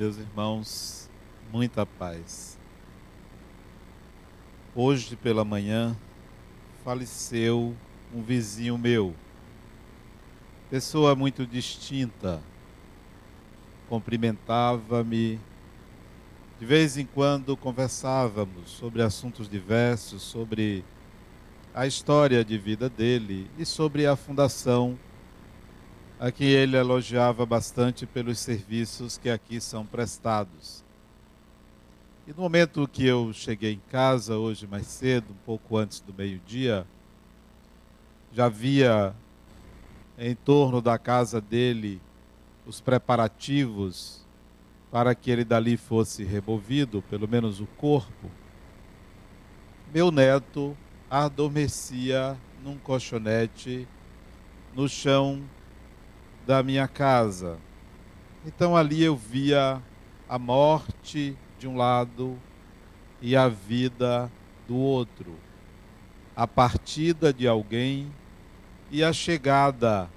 Meus irmãos, muita paz. Hoje pela manhã faleceu um vizinho meu, pessoa muito distinta, cumprimentava-me, de vez em quando conversávamos sobre assuntos diversos, sobre a história de vida dele e sobre a fundação a que ele elogiava bastante pelos serviços que aqui são prestados. E no momento que eu cheguei em casa, hoje mais cedo, um pouco antes do meio-dia, já via em torno da casa dele os preparativos para que ele dali fosse removido, pelo menos o corpo. Meu neto adormecia num colchonete no chão da minha casa. Então ali eu via a morte de um lado e a vida do outro, a partida de alguém e a chegada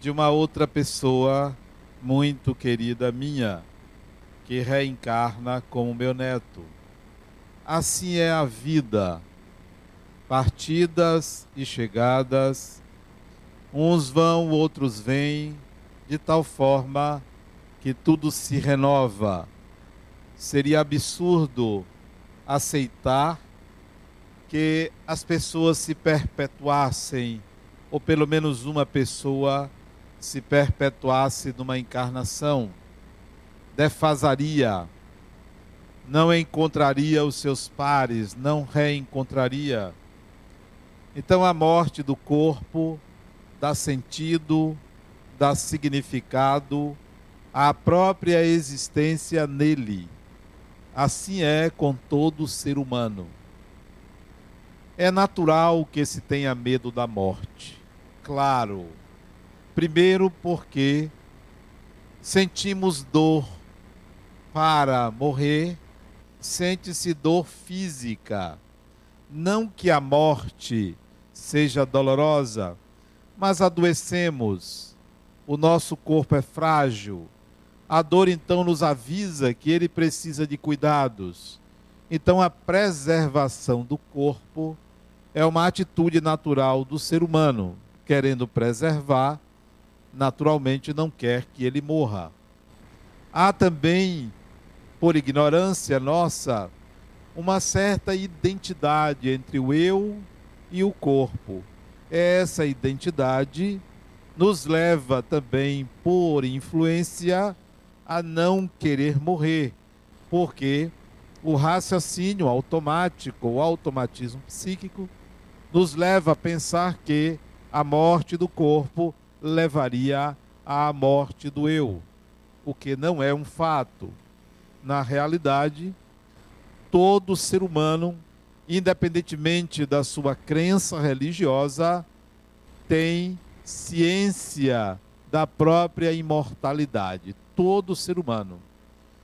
de uma outra pessoa muito querida minha, que reencarna como meu neto. Assim é a vida, partidas e chegadas Uns vão, outros vêm, de tal forma que tudo se renova. Seria absurdo aceitar que as pessoas se perpetuassem, ou pelo menos uma pessoa se perpetuasse numa encarnação. Defasaria, não encontraria os seus pares, não reencontraria. Então a morte do corpo dá sentido, dá significado à própria existência nele. Assim é com todo ser humano. É natural que se tenha medo da morte. Claro. Primeiro, porque sentimos dor. Para morrer, sente-se dor física. Não que a morte seja dolorosa, mas adoecemos, o nosso corpo é frágil. A dor então nos avisa que ele precisa de cuidados. Então a preservação do corpo é uma atitude natural do ser humano, querendo preservar, naturalmente não quer que ele morra. Há também, por ignorância nossa, uma certa identidade entre o eu e o corpo essa identidade nos leva também, por influência, a não querer morrer, porque o raciocínio automático, o automatismo psíquico, nos leva a pensar que a morte do corpo levaria à morte do eu, o que não é um fato. Na realidade, todo ser humano independentemente da sua crença religiosa, tem ciência da própria imortalidade. Todo ser humano.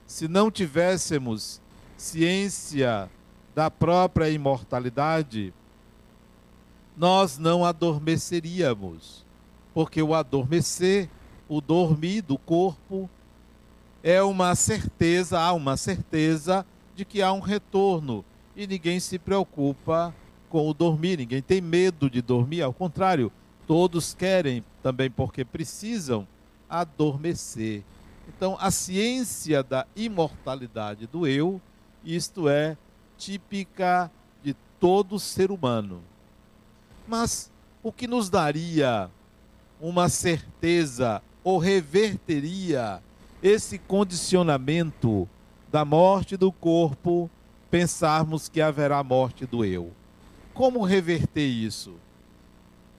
Se não tivéssemos ciência da própria imortalidade, nós não adormeceríamos. Porque o adormecer, o dormir do corpo, é uma certeza, há uma certeza de que há um retorno e ninguém se preocupa com o dormir, ninguém tem medo de dormir, ao contrário, todos querem também porque precisam adormecer. Então, a ciência da imortalidade do eu, isto é típica de todo ser humano. Mas o que nos daria uma certeza ou reverteria esse condicionamento da morte do corpo pensarmos que haverá morte do eu. Como reverter isso?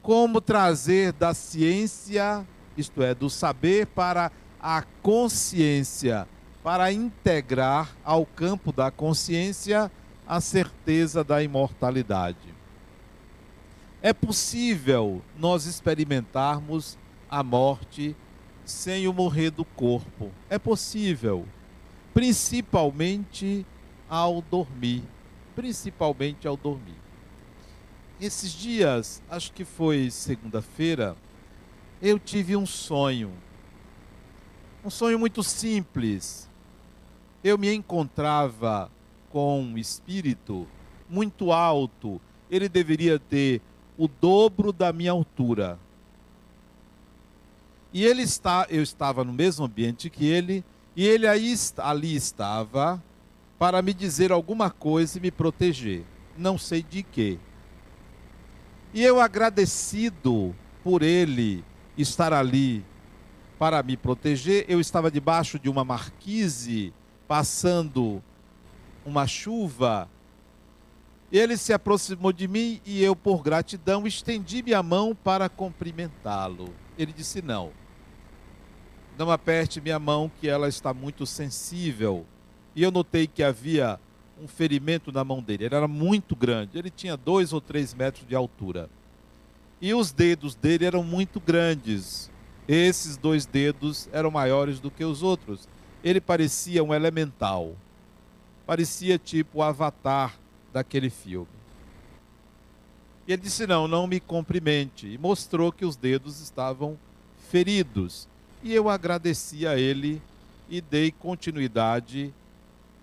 Como trazer da ciência, isto é, do saber, para a consciência, para integrar ao campo da consciência a certeza da imortalidade? É possível nós experimentarmos a morte sem o morrer do corpo. É possível, principalmente ao dormir, principalmente ao dormir. Esses dias, acho que foi segunda-feira, eu tive um sonho. Um sonho muito simples, eu me encontrava com um espírito muito alto, ele deveria ter o dobro da minha altura. E ele está, eu estava no mesmo ambiente que ele, e ele aí, ali estava para me dizer alguma coisa e me proteger. Não sei de quê. E eu agradecido por ele estar ali para me proteger, eu estava debaixo de uma marquise, passando uma chuva. Ele se aproximou de mim e eu, por gratidão, estendi minha mão para cumprimentá-lo. Ele disse: Não, não aperte minha mão, que ela está muito sensível. E eu notei que havia um ferimento na mão dele. Ele era muito grande, ele tinha dois ou três metros de altura. E os dedos dele eram muito grandes. Esses dois dedos eram maiores do que os outros. Ele parecia um elemental. Parecia tipo o avatar daquele filme. E ele disse: Não, não me cumprimente. E mostrou que os dedos estavam feridos. E eu agradeci a ele e dei continuidade,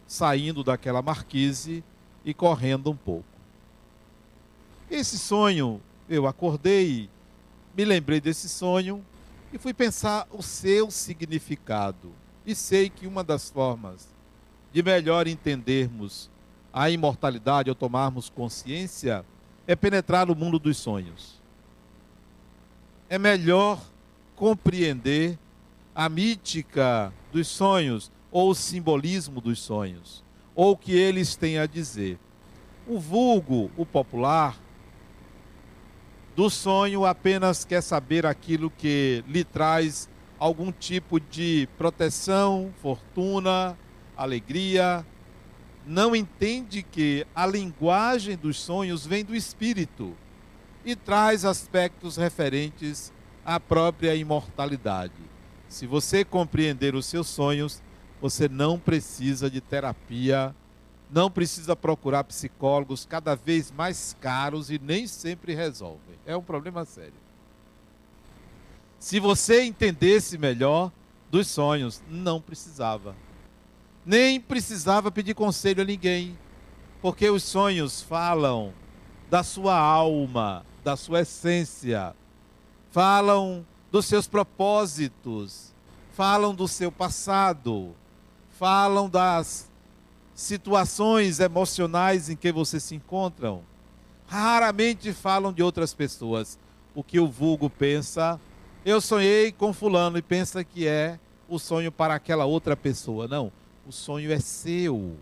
saindo daquela marquise e correndo um pouco. Esse sonho, eu acordei, me lembrei desse sonho e fui pensar o seu significado. E sei que uma das formas de melhor entendermos a imortalidade ou tomarmos consciência é penetrar no mundo dos sonhos. É melhor compreender a mítica dos sonhos, ou o simbolismo dos sonhos, ou o que eles têm a dizer. O vulgo, o popular, do sonho apenas quer saber aquilo que lhe traz algum tipo de proteção, fortuna, alegria. Não entende que a linguagem dos sonhos vem do espírito e traz aspectos referentes à própria imortalidade. Se você compreender os seus sonhos, você não precisa de terapia, não precisa procurar psicólogos cada vez mais caros e nem sempre resolvem. É um problema sério. Se você entendesse melhor dos sonhos, não precisava. Nem precisava pedir conselho a ninguém, porque os sonhos falam da sua alma, da sua essência, falam dos seus propósitos, falam do seu passado, falam das situações emocionais em que você se encontra. Raramente falam de outras pessoas. O que o vulgo pensa, eu sonhei com fulano e pensa que é o sonho para aquela outra pessoa. Não, o sonho é seu.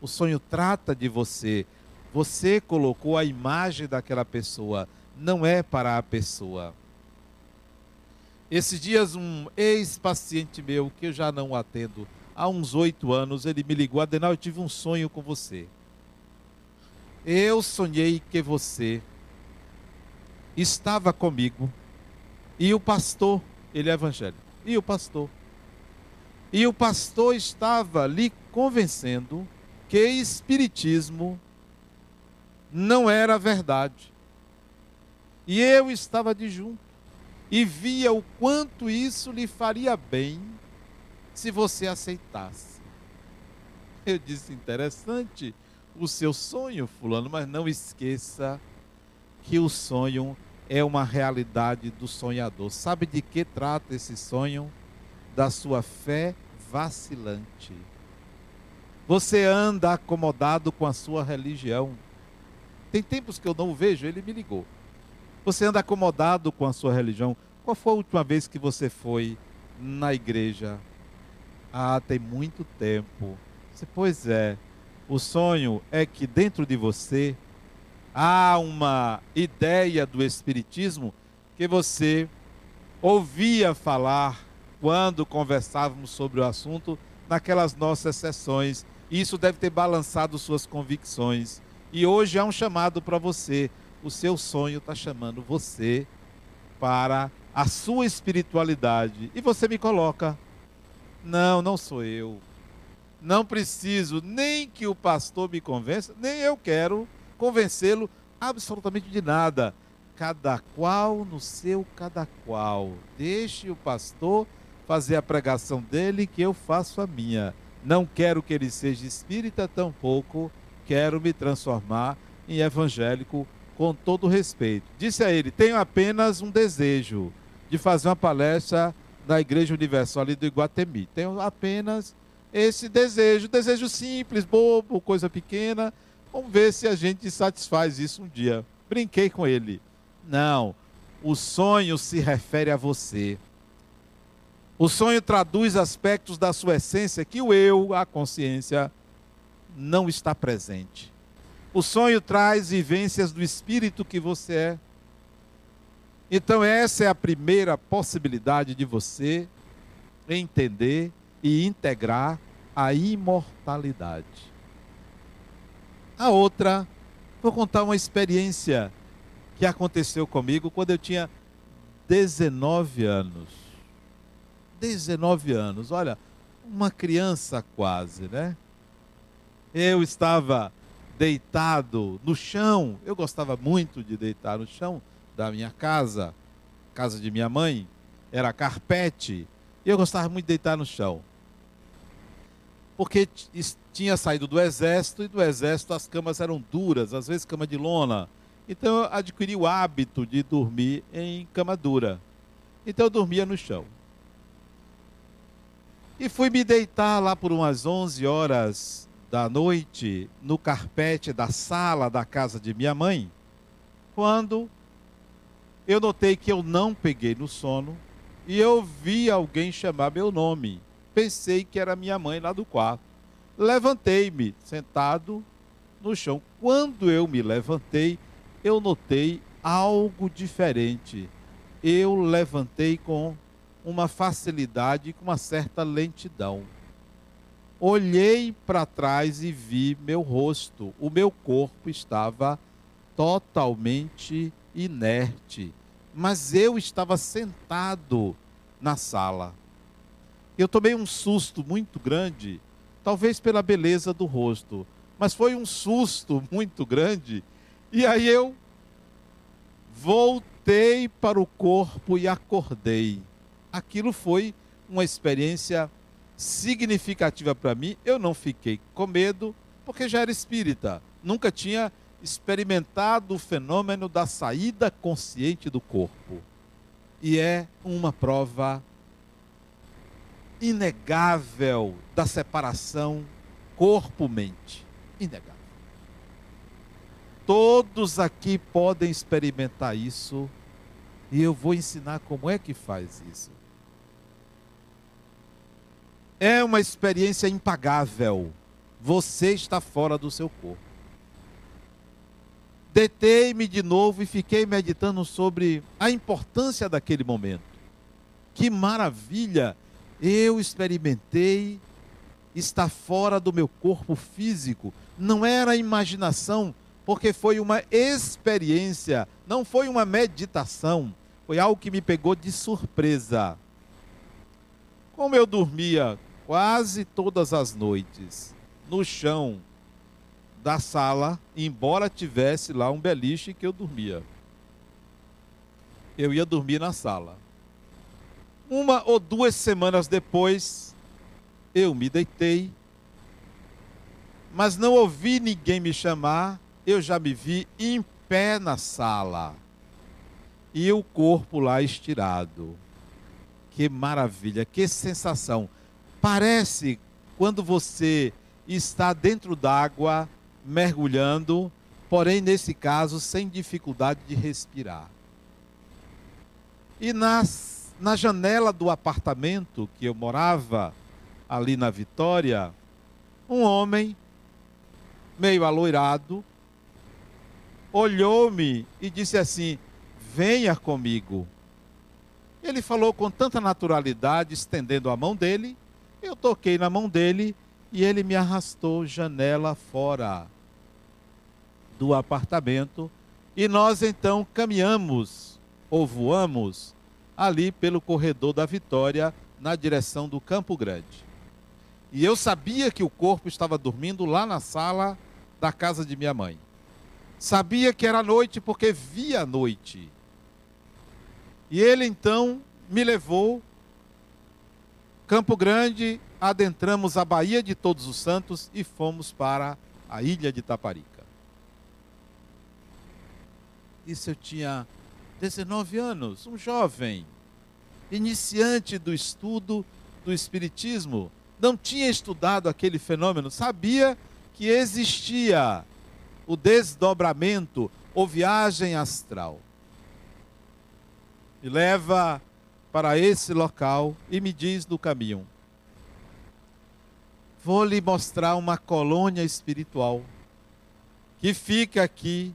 O sonho trata de você. Você colocou a imagem daquela pessoa, não é para a pessoa. Esses dias, um ex-paciente meu, que eu já não atendo há uns oito anos, ele me ligou: Adenal, eu tive um sonho com você. Eu sonhei que você estava comigo e o pastor, ele é evangélico, e o pastor. E o pastor estava lhe convencendo que espiritismo não era verdade. E eu estava de junto e via o quanto isso lhe faria bem se você aceitasse. Eu disse: interessante o seu sonho, Fulano, mas não esqueça que o sonho é uma realidade do sonhador. Sabe de que trata esse sonho? Da sua fé vacilante. Você anda acomodado com a sua religião. Tem tempos que eu não o vejo, ele me ligou. Você anda acomodado com a sua religião. Qual foi a última vez que você foi na igreja? Ah, tem muito tempo. Pois é. O sonho é que dentro de você há uma ideia do Espiritismo que você ouvia falar quando conversávamos sobre o assunto naquelas nossas sessões. Isso deve ter balançado suas convicções. E hoje há um chamado para você o seu sonho está chamando você para a sua espiritualidade. E você me coloca, não, não sou eu. Não preciso nem que o pastor me convença, nem eu quero convencê-lo absolutamente de nada. Cada qual no seu cada qual. Deixe o pastor fazer a pregação dele que eu faço a minha. Não quero que ele seja espírita, tampouco quero me transformar em evangélico com todo respeito. Disse a ele: Tenho apenas um desejo de fazer uma palestra na Igreja Universal ali do Iguatemi. Tenho apenas esse desejo, desejo simples, bobo, coisa pequena. Vamos ver se a gente satisfaz isso um dia. Brinquei com ele. Não, o sonho se refere a você. O sonho traduz aspectos da sua essência que o eu, a consciência, não está presente. O sonho traz vivências do espírito que você é. Então, essa é a primeira possibilidade de você entender e integrar a imortalidade. A outra, vou contar uma experiência que aconteceu comigo quando eu tinha 19 anos. 19 anos, olha, uma criança quase, né? Eu estava deitado no chão. Eu gostava muito de deitar no chão da minha casa, casa de minha mãe, era carpete, e eu gostava muito de deitar no chão. Porque tinha saído do exército e do exército as camas eram duras, às vezes cama de lona. Então eu adquiri o hábito de dormir em cama dura. Então eu dormia no chão. E fui me deitar lá por umas 11 horas da noite no carpete da sala da casa de minha mãe, quando eu notei que eu não peguei no sono e eu vi alguém chamar meu nome. Pensei que era minha mãe lá do quarto. Levantei-me, sentado no chão. Quando eu me levantei, eu notei algo diferente. Eu levantei com uma facilidade, com uma certa lentidão. Olhei para trás e vi meu rosto. O meu corpo estava totalmente inerte, mas eu estava sentado na sala. Eu tomei um susto muito grande, talvez pela beleza do rosto, mas foi um susto muito grande. E aí eu voltei para o corpo e acordei. Aquilo foi uma experiência significativa para mim. Eu não fiquei com medo, porque já era espírita. Nunca tinha experimentado o fenômeno da saída consciente do corpo. E é uma prova inegável da separação corpo-mente. Inegável. Todos aqui podem experimentar isso e eu vou ensinar como é que faz isso. É uma experiência impagável. Você está fora do seu corpo. Detei-me de novo e fiquei meditando sobre a importância daquele momento. Que maravilha! Eu experimentei estar fora do meu corpo físico. Não era imaginação, porque foi uma experiência, não foi uma meditação. Foi algo que me pegou de surpresa. Como eu dormia quase todas as noites no chão da sala, embora tivesse lá um beliche que eu dormia. Eu ia dormir na sala. Uma ou duas semanas depois, eu me deitei, mas não ouvi ninguém me chamar, eu já me vi em pé na sala e o corpo lá estirado. Que maravilha, que sensação. Parece quando você está dentro d'água, mergulhando, porém, nesse caso, sem dificuldade de respirar. E nas, na janela do apartamento que eu morava, ali na Vitória, um homem, meio aloirado, olhou-me e disse assim: Venha comigo. Ele falou com tanta naturalidade, estendendo a mão dele, eu toquei na mão dele e ele me arrastou janela fora do apartamento e nós então caminhamos ou voamos ali pelo corredor da Vitória na direção do Campo Grande. E eu sabia que o corpo estava dormindo lá na sala da casa de minha mãe. Sabia que era noite porque via a noite. E ele então me levou Campo Grande adentramos a Baía de Todos os Santos e fomos para a ilha de Taparica. Isso eu tinha 19 anos, um jovem, iniciante do estudo do Espiritismo. Não tinha estudado aquele fenômeno, sabia que existia o desdobramento ou viagem astral. Me leva para esse local e me diz no caminho: Vou lhe mostrar uma colônia espiritual que fica aqui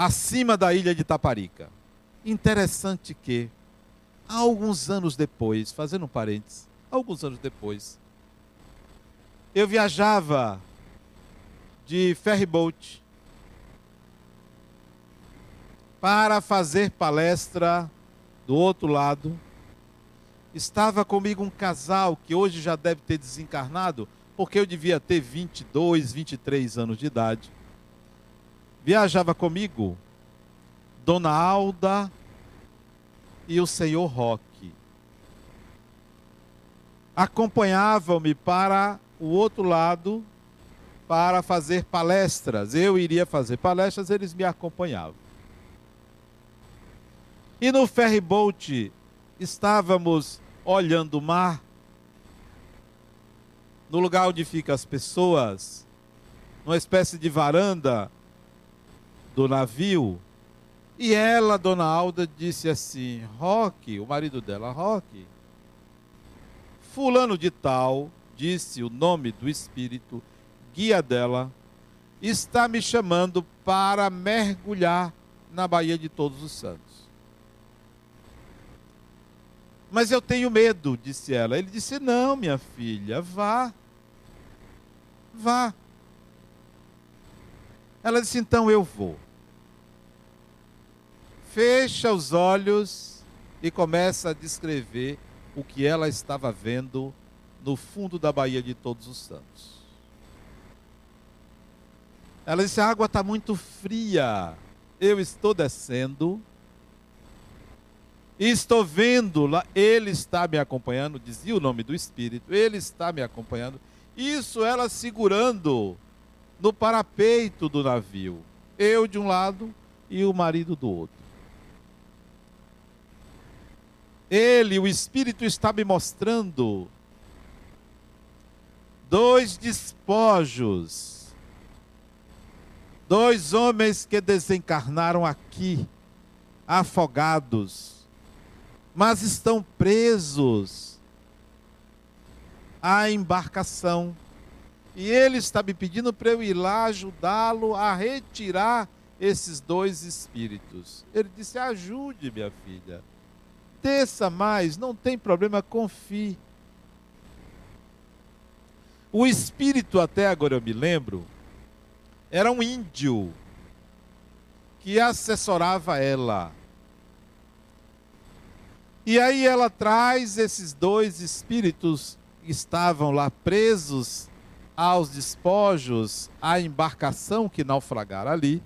acima da ilha de Taparica. Interessante que, alguns anos depois, fazendo um parênteses, alguns anos depois, eu viajava de ferryboat para fazer palestra do outro lado. Estava comigo um casal que hoje já deve ter desencarnado, porque eu devia ter 22, 23 anos de idade. Viajava comigo Dona Alda e o senhor Roque. Acompanhavam-me para o outro lado para fazer palestras. Eu iria fazer palestras, eles me acompanhavam. E no ferryboat estávamos olhando o mar, no lugar onde ficam as pessoas, numa espécie de varanda do navio. E ela, dona Alda, disse assim: Roque, o marido dela, Roque, Fulano de Tal, disse o nome do espírito, guia dela, está me chamando para mergulhar na Baía de Todos os Santos. Mas eu tenho medo, disse ela. Ele disse: Não, minha filha, vá. Vá. Ela disse: Então eu vou. Fecha os olhos e começa a descrever o que ela estava vendo no fundo da Baía de Todos os Santos. Ela disse: A água está muito fria. Eu estou descendo e estou vendo lá, ele está me acompanhando, dizia o nome do Espírito, ele está me acompanhando. Isso ela segurando no parapeito do navio. Eu de um lado e o marido do outro. Ele, o Espírito, está me mostrando dois despojos, dois homens que desencarnaram aqui, afogados mas estão presos à embarcação. E ele está me pedindo para eu ir lá ajudá-lo a retirar esses dois espíritos. Ele disse: ajude, minha filha. Desça mais, não tem problema, confie. O espírito, até agora eu me lembro, era um índio que assessorava ela. E aí ela traz esses dois espíritos que estavam lá presos aos despojos, à embarcação que naufragara ali,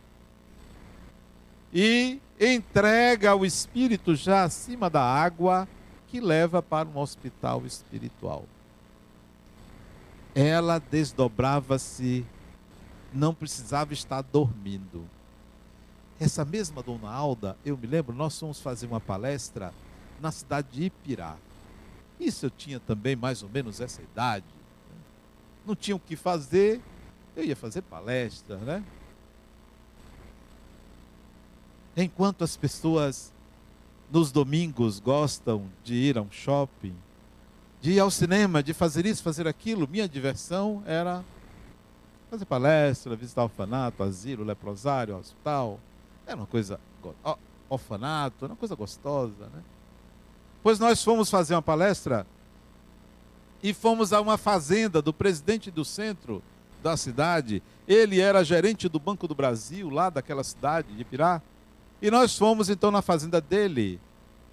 e entrega o espírito já acima da água que leva para um hospital espiritual. Ela desdobrava-se, não precisava estar dormindo. Essa mesma dona Alda, eu me lembro, nós fomos fazer uma palestra na cidade de Ipirá. Isso eu tinha também mais ou menos essa idade. Não tinha o que fazer, eu ia fazer palestra, né? Enquanto as pessoas nos domingos gostam de ir a um shopping, de ir ao cinema, de fazer isso, fazer aquilo, minha diversão era fazer palestra, visitar orfanato, asilo, leprosário, hospital. Era uma coisa, orfanato, era uma coisa gostosa, né? Pois nós fomos fazer uma palestra e fomos a uma fazenda do presidente do centro da cidade. Ele era gerente do Banco do Brasil, lá daquela cidade de Pirá. E nós fomos então na fazenda dele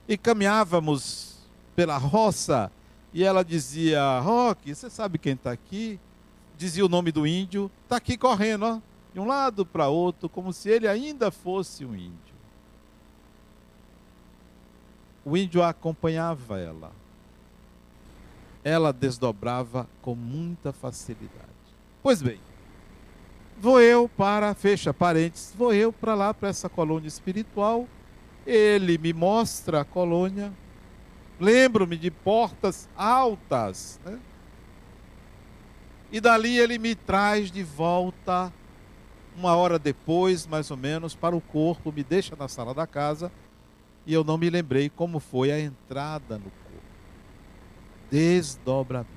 e caminhávamos pela roça. E ela dizia: Roque, você sabe quem está aqui? Dizia o nome do índio, está aqui correndo, ó, de um lado para outro, como se ele ainda fosse um índio. O índio acompanhava ela. Ela desdobrava com muita facilidade. Pois bem, vou eu para, fecha parênteses, vou eu para lá, para essa colônia espiritual. Ele me mostra a colônia. Lembro-me de portas altas. Né? E dali ele me traz de volta, uma hora depois, mais ou menos, para o corpo, me deixa na sala da casa. E eu não me lembrei como foi a entrada no. Desdobramento.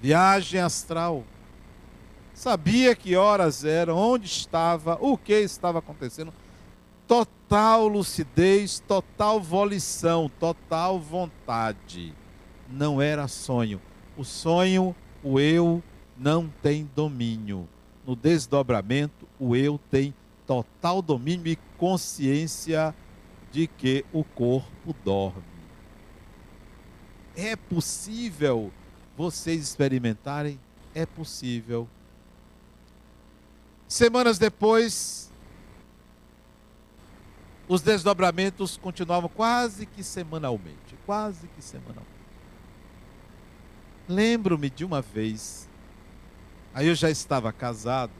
Viagem astral sabia que horas eram, onde estava, o que estava acontecendo. Total lucidez, total volição, total vontade. Não era sonho. O sonho, o eu não tem domínio. No desdobramento, o eu tem total domínio e consciência de que o corpo dorme. É possível vocês experimentarem? É possível Semanas depois, os desdobramentos continuavam quase que semanalmente, quase que semanalmente. Lembro-me de uma vez, aí eu já estava casado,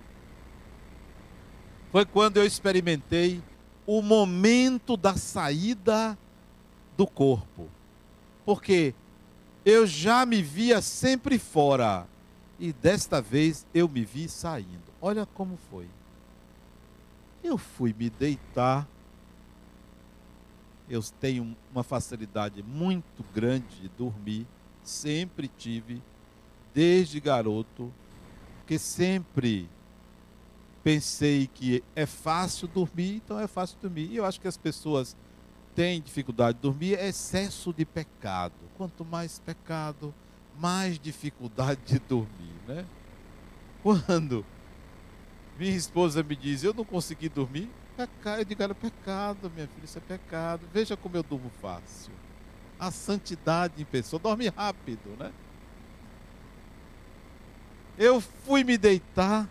foi quando eu experimentei o momento da saída do corpo. Porque eu já me via sempre fora e desta vez eu me vi saindo. Olha como foi. Eu fui me deitar. Eu tenho uma facilidade muito grande de dormir, sempre tive, desde garoto, porque sempre pensei que é fácil dormir, então é fácil dormir. E eu acho que as pessoas têm dificuldade de dormir, é excesso de pecado. Quanto mais pecado, mais dificuldade de dormir, né? Quando minha esposa me diz, eu não consegui dormir, eu digo, era pecado, minha filha, isso é pecado. Veja como eu durmo fácil. A santidade em pessoa, dorme rápido, né? Eu fui me deitar,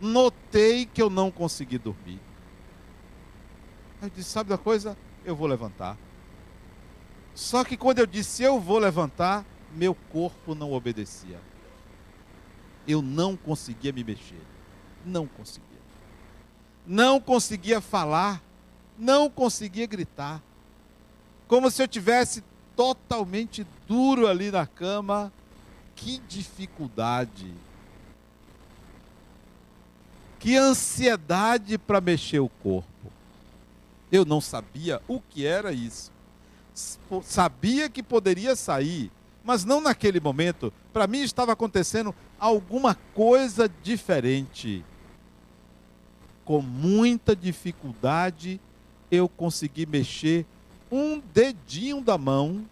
notei que eu não consegui dormir. Eu disse, sabe da coisa? Eu vou levantar. Só que quando eu disse eu vou levantar, meu corpo não obedecia. Eu não conseguia me mexer. Não conseguia. Não conseguia falar, não conseguia gritar. Como se eu tivesse totalmente duro ali na cama. Que dificuldade. Que ansiedade para mexer o corpo. Eu não sabia o que era isso. Sabia que poderia sair, mas não naquele momento. Para mim estava acontecendo alguma coisa diferente com muita dificuldade, eu consegui mexer um dedinho da mão.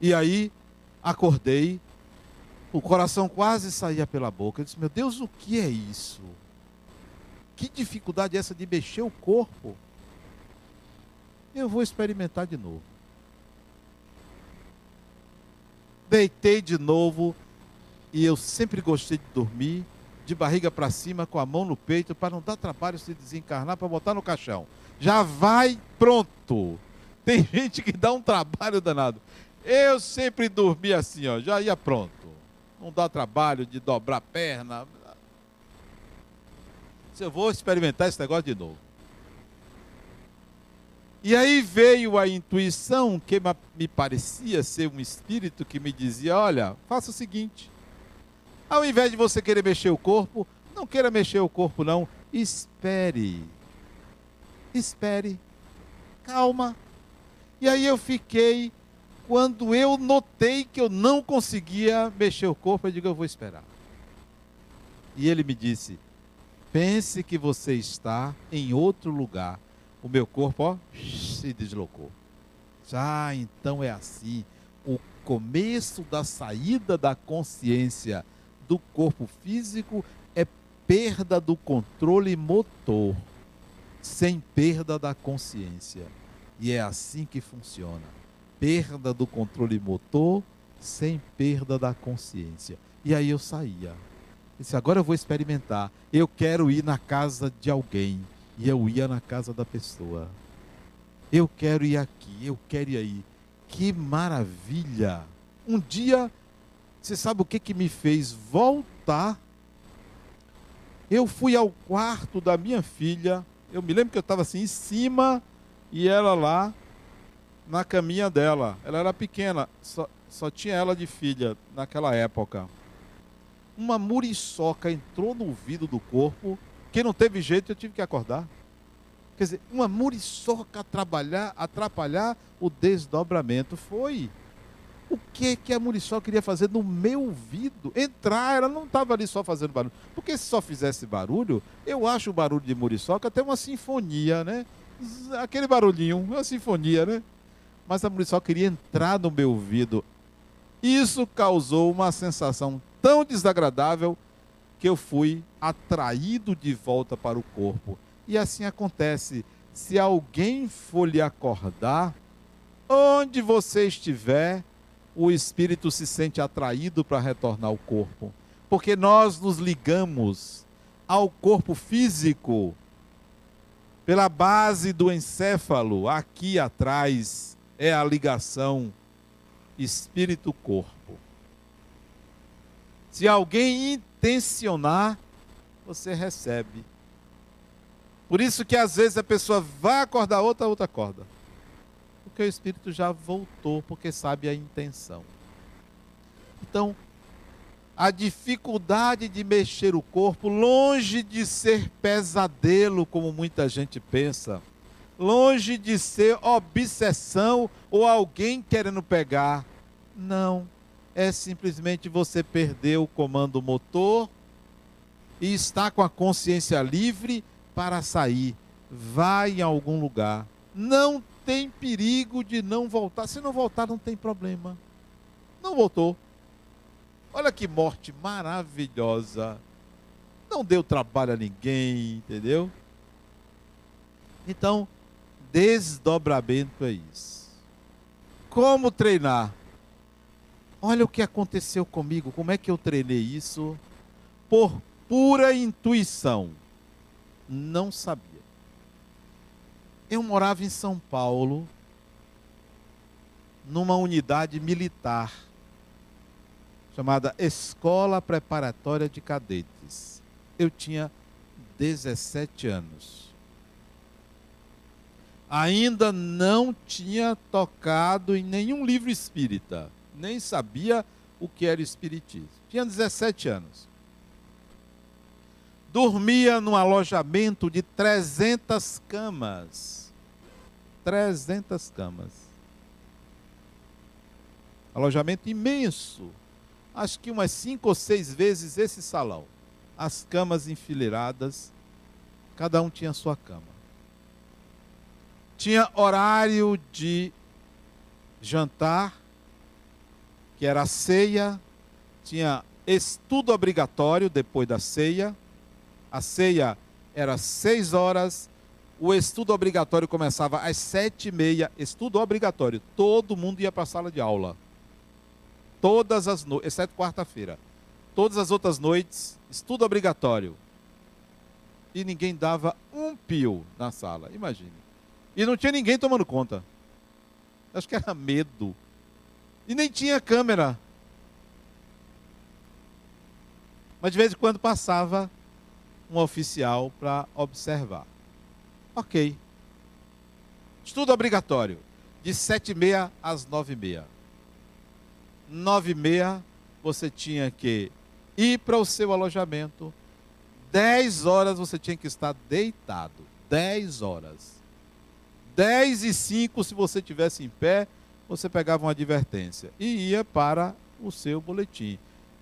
E aí acordei, o coração quase saía pela boca. Eu disse: Meu Deus, o que é isso? Que dificuldade é essa de mexer o corpo? Eu vou experimentar de novo. Deitei de novo e eu sempre gostei de dormir de barriga para cima, com a mão no peito, para não dar trabalho se desencarnar, para botar no caixão. Já vai pronto. Tem gente que dá um trabalho danado. Eu sempre dormi assim, ó, já ia pronto. Não dá trabalho de dobrar a perna. Eu vou experimentar esse negócio de novo. E aí veio a intuição que me parecia ser um espírito que me dizia: olha, faça o seguinte, ao invés de você querer mexer o corpo, não queira mexer o corpo, não. Espere. Espere. Calma. E aí eu fiquei, quando eu notei que eu não conseguia mexer o corpo, eu digo, eu vou esperar. E ele me disse: pense que você está em outro lugar. O meu corpo, ó, se deslocou. Já então é assim. O começo da saída da consciência do corpo físico é perda do controle motor, sem perda da consciência. E é assim que funciona. Perda do controle motor, sem perda da consciência. E aí eu saía. disse, agora eu vou experimentar. Eu quero ir na casa de alguém. E eu ia na casa da pessoa. Eu quero ir aqui, eu quero ir aí. que maravilha! Um dia, você sabe o que, que me fez voltar? Eu fui ao quarto da minha filha. Eu me lembro que eu estava assim em cima e ela lá na caminha dela. Ela era pequena, só, só tinha ela de filha naquela época. Uma muriçoca entrou no ouvido do corpo, que não teve jeito, eu tive que acordar. Quer dizer, uma muriçoca atrapalhar, atrapalhar o desdobramento. Foi. O que que a muriçoca queria fazer no meu ouvido? Entrar, ela não estava ali só fazendo barulho. Porque se só fizesse barulho, eu acho o barulho de muriçoca até uma sinfonia, né? Aquele barulhinho, uma sinfonia, né? Mas a muriçoca queria entrar no meu ouvido. Isso causou uma sensação tão desagradável que eu fui atraído de volta para o corpo. E assim acontece. Se alguém for lhe acordar, onde você estiver, o espírito se sente atraído para retornar ao corpo. Porque nós nos ligamos ao corpo físico pela base do encéfalo, aqui atrás é a ligação espírito-corpo. Se alguém intencionar, você recebe. Por isso que às vezes a pessoa vai acordar outra, outra acorda. Porque o espírito já voltou, porque sabe a intenção. Então, a dificuldade de mexer o corpo, longe de ser pesadelo, como muita gente pensa, longe de ser obsessão ou alguém querendo pegar. Não. É simplesmente você perder o comando motor e está com a consciência livre para sair, vai em algum lugar. Não tem perigo de não voltar. Se não voltar, não tem problema. Não voltou. Olha que morte maravilhosa. Não deu trabalho a ninguém, entendeu? Então, desdobramento é isso. Como treinar? Olha o que aconteceu comigo, como é que eu treinei isso? Por pura intuição não sabia. Eu morava em São Paulo, numa unidade militar, chamada Escola Preparatória de Cadetes. Eu tinha 17 anos. Ainda não tinha tocado em nenhum livro espírita, nem sabia o que era espiritismo. Tinha 17 anos dormia num alojamento de 300 camas. 300 camas. Alojamento imenso. Acho que umas cinco ou seis vezes esse salão. As camas enfileiradas, cada um tinha sua cama. Tinha horário de jantar, que era a ceia, tinha estudo obrigatório depois da ceia, a ceia era seis horas, o estudo obrigatório começava às sete e meia, estudo obrigatório, todo mundo ia para a sala de aula. Todas as noites, exceto quarta-feira. Todas as outras noites, estudo obrigatório. E ninguém dava um pio na sala, imagine. E não tinha ninguém tomando conta. Acho que era medo. E nem tinha câmera. Mas de vez em quando passava um oficial para observar. Ok. Estudo obrigatório, de 7h30 às 9h30. 9h30 você tinha que ir para o seu alojamento. 10 horas você tinha que estar deitado. 10 horas. 10 e 5, se você tivesse em pé, você pegava uma advertência e ia para o seu boletim.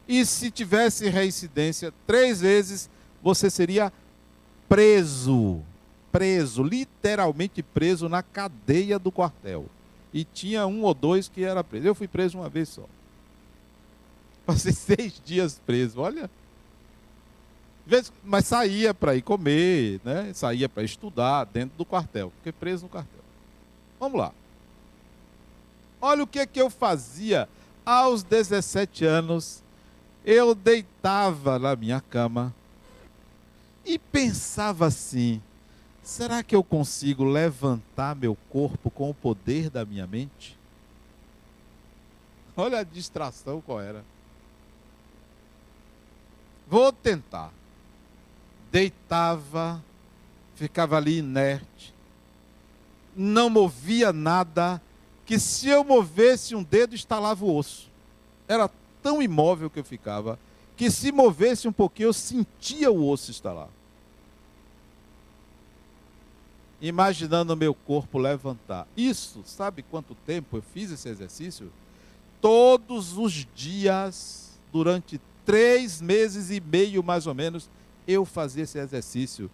E se tivesse reincidência três vezes, você seria preso, preso, literalmente preso na cadeia do quartel. E tinha um ou dois que era preso. Eu fui preso uma vez só. Passei seis dias preso, olha. Mas saía para ir comer, né? saía para estudar dentro do quartel. Fiquei preso no quartel. Vamos lá. Olha o que, que eu fazia aos 17 anos. Eu deitava na minha cama, e pensava assim: será que eu consigo levantar meu corpo com o poder da minha mente? Olha a distração qual era. Vou tentar. Deitava, ficava ali inerte, não movia nada, que se eu movesse um dedo, estalava o osso. Era tão imóvel que eu ficava, que se movesse um pouquinho, eu sentia o osso estalar. Imaginando o meu corpo levantar. Isso, sabe quanto tempo eu fiz esse exercício? Todos os dias, durante três meses e meio mais ou menos, eu fazia esse exercício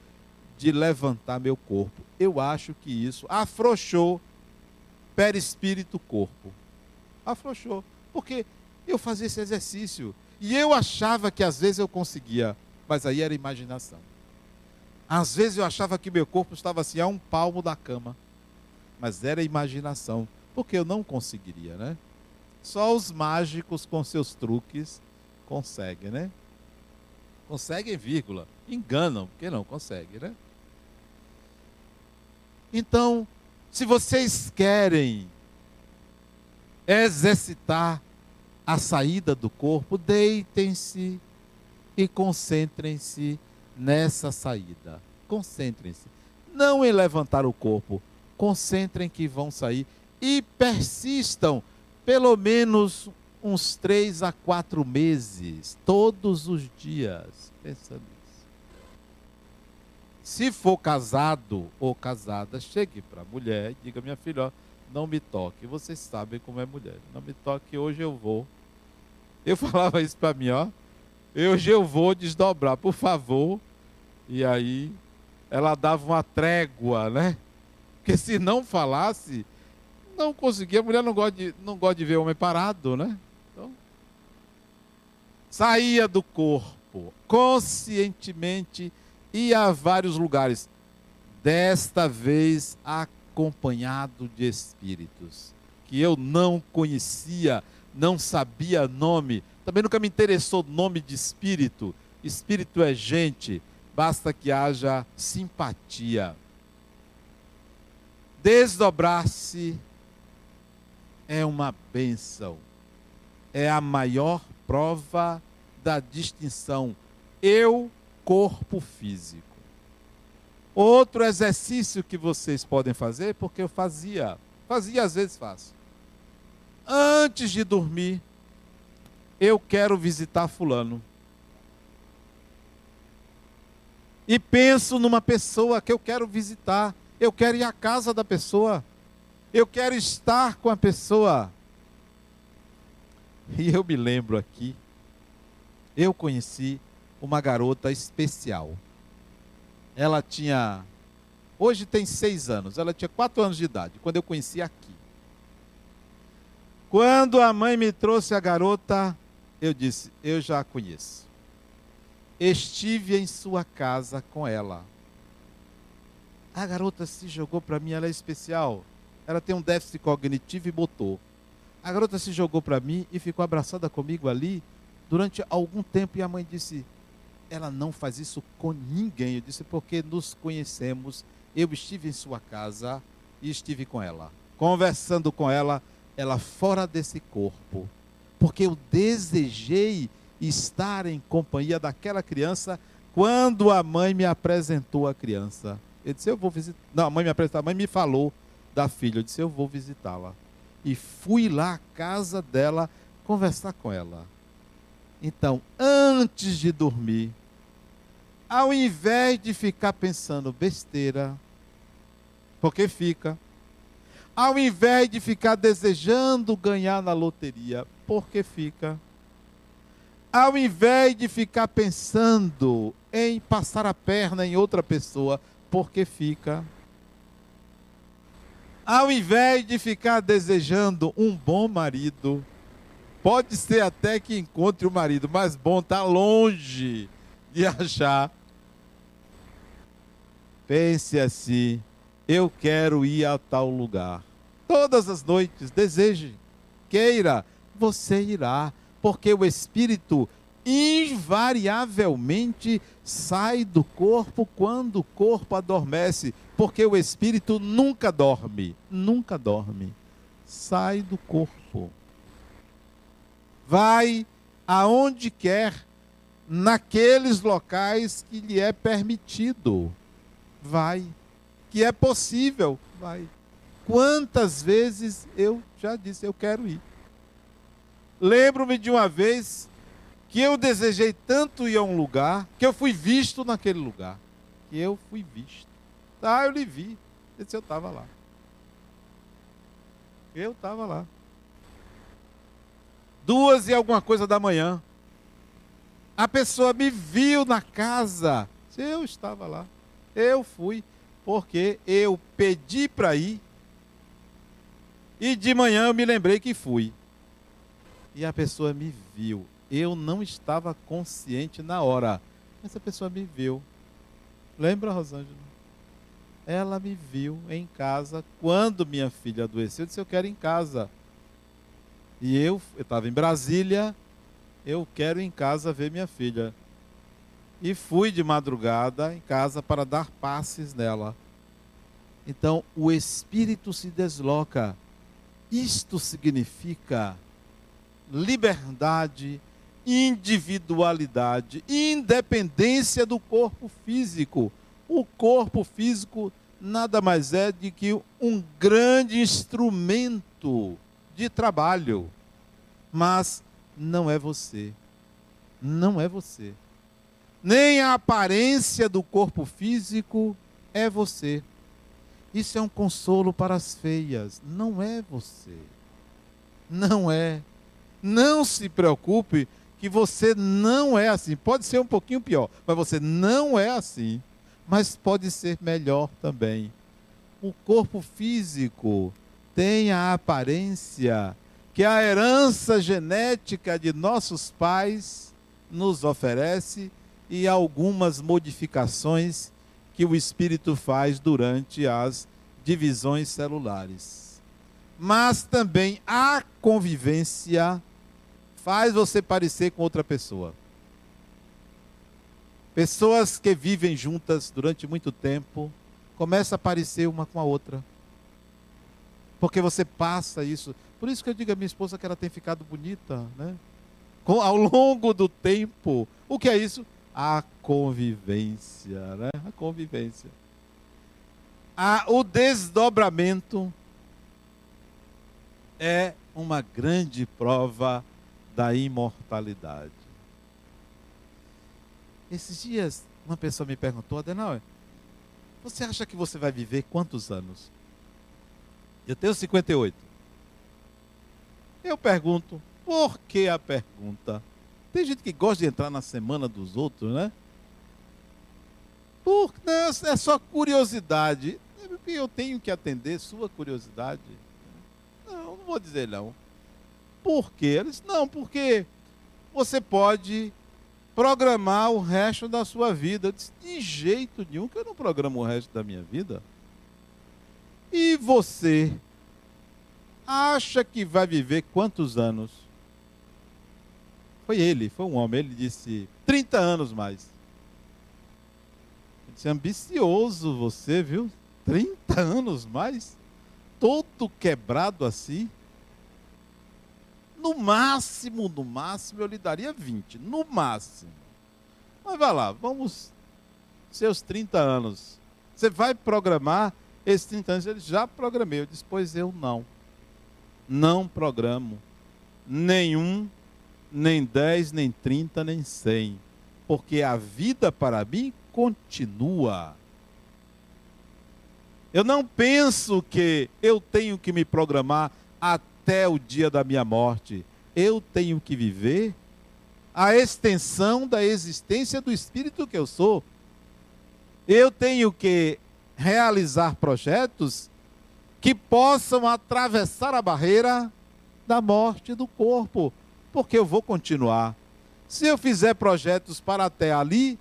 de levantar meu corpo. Eu acho que isso afrouxou perispírito corpo. Afrouxou. Porque eu fazia esse exercício e eu achava que às vezes eu conseguia, mas aí era imaginação. Às vezes eu achava que meu corpo estava assim a um palmo da cama, mas era imaginação, porque eu não conseguiria, né? Só os mágicos com seus truques Consegue, né? Conseguem, vírgula. Enganam, porque não consegue, né? Então, se vocês querem exercitar a saída do corpo, deitem-se e concentrem-se nessa saída. Concentrem-se. Não em levantar o corpo. Concentrem que vão sair e persistam pelo menos uns três a quatro meses, todos os dias. Pensa nisso. Se for casado ou casada, chegue para a mulher e diga: minha filha, ó, não me toque. Vocês sabem como é mulher. Não me toque, hoje eu vou. Eu falava isso para mim, ó. Hoje eu vou desdobrar, por favor. E aí ela dava uma trégua, né? Porque se não falasse, não conseguia. A mulher não gosta de, não gosta de ver homem parado, né? saía do corpo conscientemente ia a vários lugares, desta vez acompanhado de espíritos que eu não conhecia, não sabia nome, também nunca me interessou nome de espírito. Espírito é gente, basta que haja simpatia. Desdobrar-se é uma bênção, é a maior prova da distinção eu, corpo físico. Outro exercício que vocês podem fazer, porque eu fazia, fazia às vezes faço. Antes de dormir, eu quero visitar fulano. E penso numa pessoa que eu quero visitar. Eu quero ir à casa da pessoa. Eu quero estar com a pessoa. E eu me lembro aqui, eu conheci uma garota especial. Ela tinha, hoje tem seis anos, ela tinha quatro anos de idade, quando eu conheci aqui. Quando a mãe me trouxe a garota, eu disse: Eu já a conheço. Estive em sua casa com ela. A garota se jogou para mim, ela é especial. Ela tem um déficit cognitivo e motor. A garota se jogou para mim e ficou abraçada comigo ali durante algum tempo. E a mãe disse: Ela não faz isso com ninguém. Eu disse: Porque nos conhecemos. Eu estive em sua casa e estive com ela, conversando com ela, ela fora desse corpo. Porque eu desejei estar em companhia daquela criança quando a mãe me apresentou a criança. Eu disse: Eu vou visitar. Não, a mãe me apresentou, a mãe me falou da filha. Eu disse: Eu vou visitá-la e fui lá à casa dela conversar com ela. Então, antes de dormir, ao invés de ficar pensando besteira, porque fica, ao invés de ficar desejando ganhar na loteria, porque fica, ao invés de ficar pensando em passar a perna em outra pessoa, porque fica, ao invés de ficar desejando um bom marido, pode ser até que encontre o marido, mas bom está longe de achar. Pense assim: eu quero ir a tal lugar. Todas as noites, deseje, queira, você irá, porque o Espírito invariavelmente sai do corpo quando o corpo adormece, porque o espírito nunca dorme, nunca dorme. Sai do corpo. Vai aonde quer, naqueles locais que lhe é permitido. Vai. Que é possível. Vai. Quantas vezes eu já disse, eu quero ir. Lembro-me de uma vez que eu desejei tanto ir a um lugar que eu fui visto naquele lugar. Que eu fui visto. Ah, eu lhe vi. Esse eu estava lá. Eu estava lá. Duas e alguma coisa da manhã. A pessoa me viu na casa. Eu estava lá. Eu fui. Porque eu pedi para ir. E de manhã eu me lembrei que fui. E a pessoa me viu. Eu não estava consciente na hora. Mas a pessoa me viu. Lembra, Rosângela? Ela me viu em casa quando minha filha adoeceu. Eu disse: Eu quero ir em casa. E eu estava em Brasília. Eu quero ir em casa ver minha filha. E fui de madrugada em casa para dar passes nela. Então o espírito se desloca. Isto significa liberdade, individualidade, independência do corpo físico. O corpo físico nada mais é do que um grande instrumento de trabalho, mas não é você. Não é você. Nem a aparência do corpo físico é você. Isso é um consolo para as feias. Não é você. Não é. Não se preocupe que você não é assim. Pode ser um pouquinho pior, mas você não é assim mas pode ser melhor também. O corpo físico tem a aparência que a herança genética de nossos pais nos oferece e algumas modificações que o espírito faz durante as divisões celulares. Mas também a convivência faz você parecer com outra pessoa. Pessoas que vivem juntas durante muito tempo começam a parecer uma com a outra. Porque você passa isso. Por isso que eu digo a minha esposa que ela tem ficado bonita, né? Com, ao longo do tempo. O que é isso? A convivência, né? A convivência. A, o desdobramento é uma grande prova da imortalidade. Esses dias, uma pessoa me perguntou, Adenauer, você acha que você vai viver quantos anos? Eu tenho 58. Eu pergunto, por que a pergunta? Tem gente que gosta de entrar na semana dos outros, né? Por, não, é só curiosidade. Eu tenho que atender sua curiosidade. Não, não vou dizer não. Por quê? Eles, não, porque você pode programar o resto da sua vida. Eu disse, de jeito nenhum que eu não programo o resto da minha vida. E você acha que vai viver quantos anos? Foi ele, foi um homem. Ele disse 30 anos mais. Eu disse, ambicioso você, viu? 30 anos mais? Todo quebrado assim? No máximo, no máximo, eu lhe daria 20. No máximo. Mas vai lá, vamos. Seus 30 anos. Você vai programar esses 30 anos? Ele já programei. Eu disse, pois eu não. Não programo. Nenhum, nem 10, nem 30, nem 100. Porque a vida para mim continua. Eu não penso que eu tenho que me programar até o dia da minha morte. Eu tenho que viver a extensão da existência do espírito que eu sou. Eu tenho que realizar projetos que possam atravessar a barreira da morte do corpo, porque eu vou continuar. Se eu fizer projetos para até ali,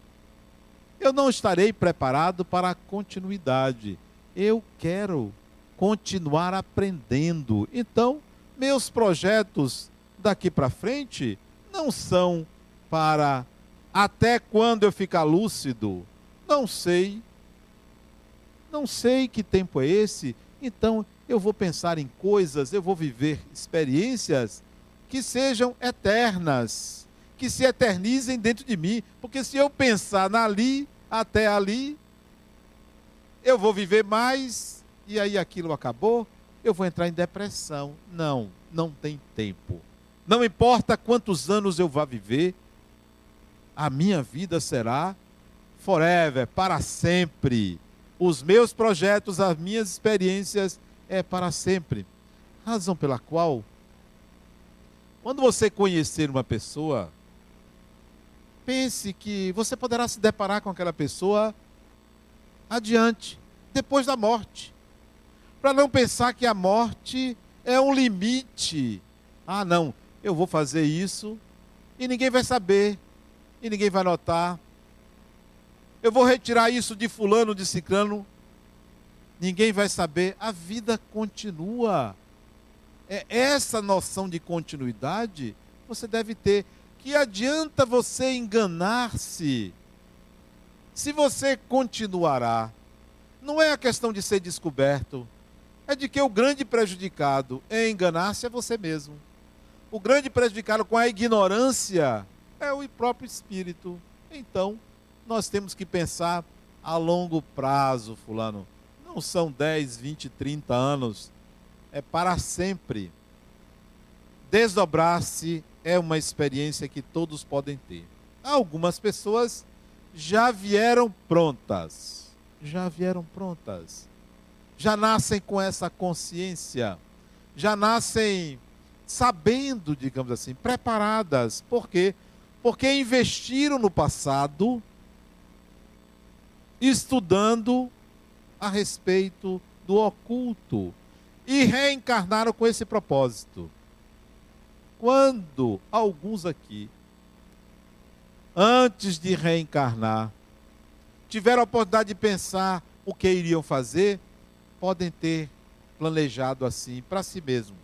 eu não estarei preparado para a continuidade. Eu quero continuar aprendendo. Então, meus projetos daqui para frente não são para até quando eu ficar lúcido. Não sei. Não sei que tempo é esse. Então eu vou pensar em coisas, eu vou viver experiências que sejam eternas, que se eternizem dentro de mim, porque se eu pensar nali até ali, eu vou viver mais e aí aquilo acabou, eu vou entrar em depressão. Não, não tem tempo. Não importa quantos anos eu vá viver, a minha vida será forever, para sempre. Os meus projetos, as minhas experiências é para sempre. Razão pela qual, quando você conhecer uma pessoa, pense que você poderá se deparar com aquela pessoa adiante, depois da morte. Para não pensar que a morte é um limite. Ah, não, eu vou fazer isso e ninguém vai saber, e ninguém vai notar. Eu vou retirar isso de fulano, de ciclano, ninguém vai saber. A vida continua. É essa noção de continuidade você deve ter. Que adianta você enganar-se se você continuará? Não é a questão de ser descoberto, é de que o grande prejudicado em enganar-se é você mesmo. O grande prejudicado com a ignorância é o próprio espírito. Então, nós temos que pensar a longo prazo, fulano. Não são 10, 20, 30 anos, é para sempre. Desdobrar-se é uma experiência que todos podem ter. Algumas pessoas já vieram prontas. Já vieram prontas. Já nascem com essa consciência. Já nascem sabendo, digamos assim, preparadas. Por quê? Porque investiram no passado estudando a respeito do oculto e reencarnaram com esse propósito. Quando alguns aqui antes de reencarnar, tiveram a oportunidade de pensar o que iriam fazer, podem ter planejado assim para si mesmo.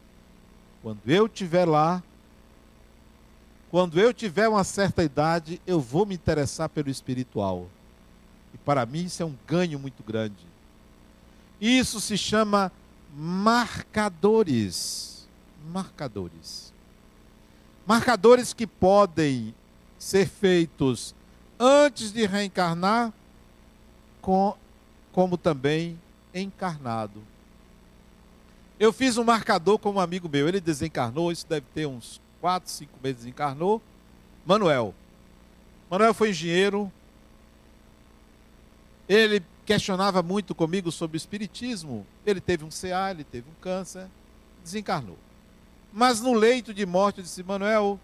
Quando eu estiver lá, quando eu tiver uma certa idade, eu vou me interessar pelo espiritual. E para mim isso é um ganho muito grande. Isso se chama marcadores. Marcadores. Marcadores que podem ser feitos antes de reencarnar, com, como também encarnado. Eu fiz um marcador com um amigo meu, ele desencarnou, isso deve ter uns 4, 5 meses encarnou. Manuel. Manuel foi engenheiro. Ele questionava muito comigo sobre o espiritismo. Ele teve um CA, ele teve um câncer, desencarnou. Mas no leito de morte eu disse: Manuel,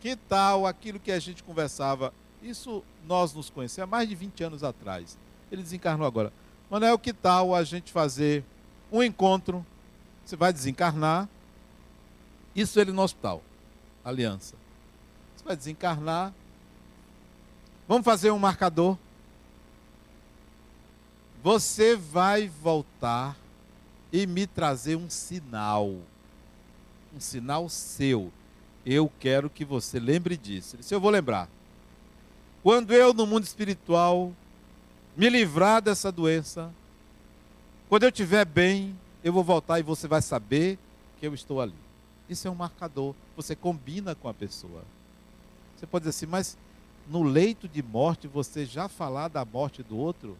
que tal aquilo que a gente conversava? Isso nós nos conhecemos há mais de 20 anos atrás. Ele desencarnou agora. Manuel, que tal a gente fazer um encontro? Você vai desencarnar. Isso ele no hospital. Aliança. Você vai desencarnar. Vamos fazer um marcador. Você vai voltar e me trazer um sinal. Um sinal seu eu quero que você lembre disso. Se eu vou lembrar. Quando eu, no mundo espiritual, me livrar dessa doença, quando eu estiver bem, eu vou voltar e você vai saber que eu estou ali. Isso é um marcador. Você combina com a pessoa. Você pode dizer assim, mas no leito de morte você já falar da morte do outro?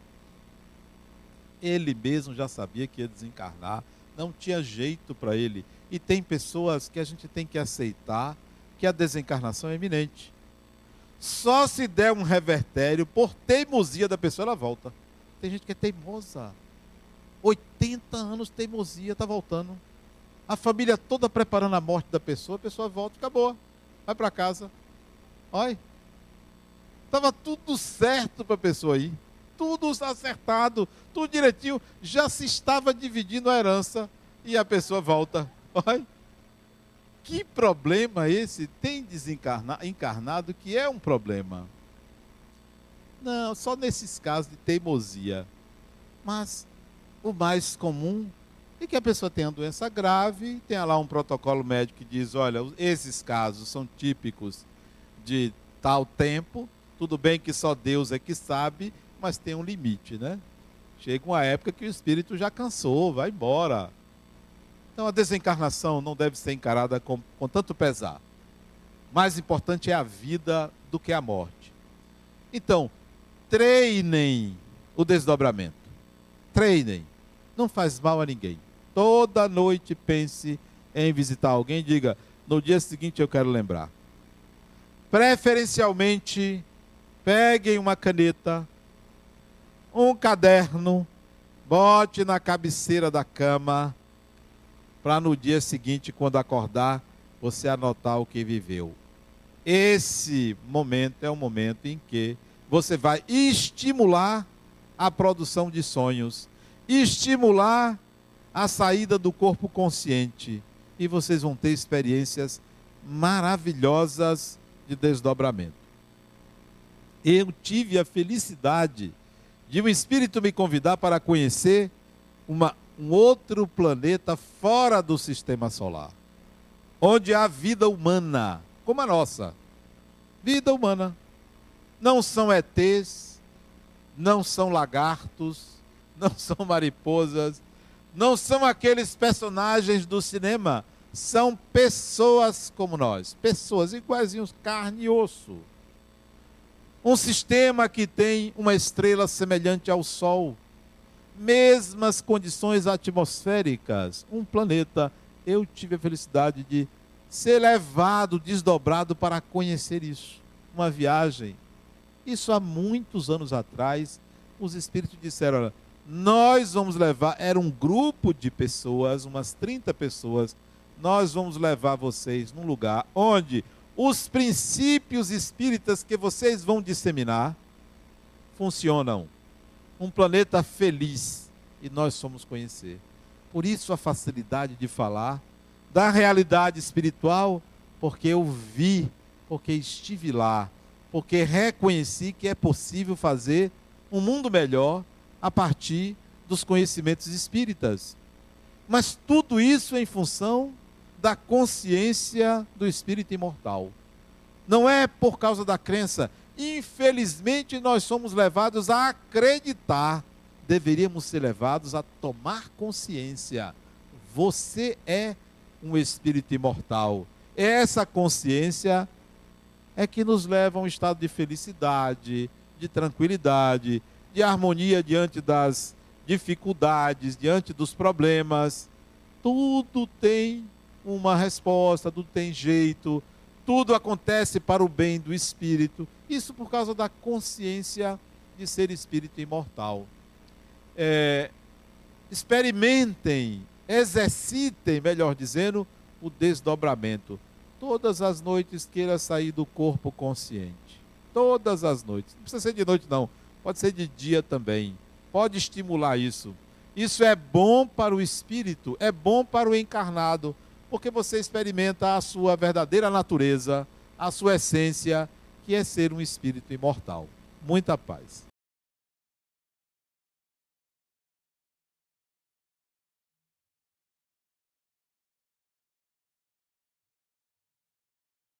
Ele mesmo já sabia que ia desencarnar, não tinha jeito para ele. E tem pessoas que a gente tem que aceitar que a desencarnação é iminente. Só se der um revertério por teimosia da pessoa, ela volta. Tem gente que é teimosa. 80 anos teimosia, está voltando. A família toda preparando a morte da pessoa, a pessoa volta, acabou. Vai para casa. Olha. Estava tudo certo para a pessoa ir. Tudo acertado, tudo direitinho. Já se estava dividindo a herança e a pessoa volta. Olha, que problema esse tem desencarnado que é um problema? Não, só nesses casos de teimosia. Mas o mais comum é que a pessoa tenha doença grave, tenha lá um protocolo médico que diz, olha, esses casos são típicos de tal tempo, tudo bem que só Deus é que sabe, mas tem um limite, né? Chega uma época que o espírito já cansou, vai embora. Então a desencarnação não deve ser encarada com, com tanto pesar. Mais importante é a vida do que a morte. Então, treinem o desdobramento. Treinem. Não faz mal a ninguém. Toda noite pense em visitar alguém, diga: no dia seguinte eu quero lembrar. Preferencialmente, peguem uma caneta, um caderno, bote na cabeceira da cama, para no dia seguinte, quando acordar, você anotar o que viveu. Esse momento é o momento em que você vai estimular a produção de sonhos, estimular a saída do corpo consciente e vocês vão ter experiências maravilhosas de desdobramento. Eu tive a felicidade de um espírito me convidar para conhecer uma, um outro planeta fora do sistema solar, onde há vida humana, como a nossa. Vida humana. Não são ETs, não são lagartos, não são mariposas, não são aqueles personagens do cinema, são pessoas como nós, pessoas iguaizinhos, carne e osso. Um sistema que tem uma estrela semelhante ao Sol, mesmas condições atmosféricas, um planeta. Eu tive a felicidade de ser levado, desdobrado para conhecer isso. Uma viagem. Isso há muitos anos atrás, os espíritos disseram: olha, nós vamos levar, era um grupo de pessoas, umas 30 pessoas, nós vamos levar vocês num lugar onde os princípios espíritas que vocês vão disseminar funcionam. Um planeta feliz e nós somos conhecer. Por isso a facilidade de falar da realidade espiritual, porque eu vi, porque estive lá, porque reconheci que é possível fazer um mundo melhor a partir dos conhecimentos espíritas. Mas tudo isso em função da consciência do espírito imortal. Não é por causa da crença. Infelizmente, nós somos levados a acreditar. Deveríamos ser levados a tomar consciência. Você é um espírito imortal. Essa consciência é que nos leva a um estado de felicidade, de tranquilidade, de harmonia diante das dificuldades, diante dos problemas. Tudo tem uma resposta, tudo tem jeito, tudo acontece para o bem do espírito. Isso por causa da consciência de ser espírito imortal. É, experimentem, exercitem, melhor dizendo, o desdobramento. Todas as noites queira sair do corpo consciente. Todas as noites. Não precisa ser de noite, não pode ser de dia também. Pode estimular isso. Isso é bom para o espírito, é bom para o encarnado, porque você experimenta a sua verdadeira natureza, a sua essência, que é ser um espírito imortal. Muita paz.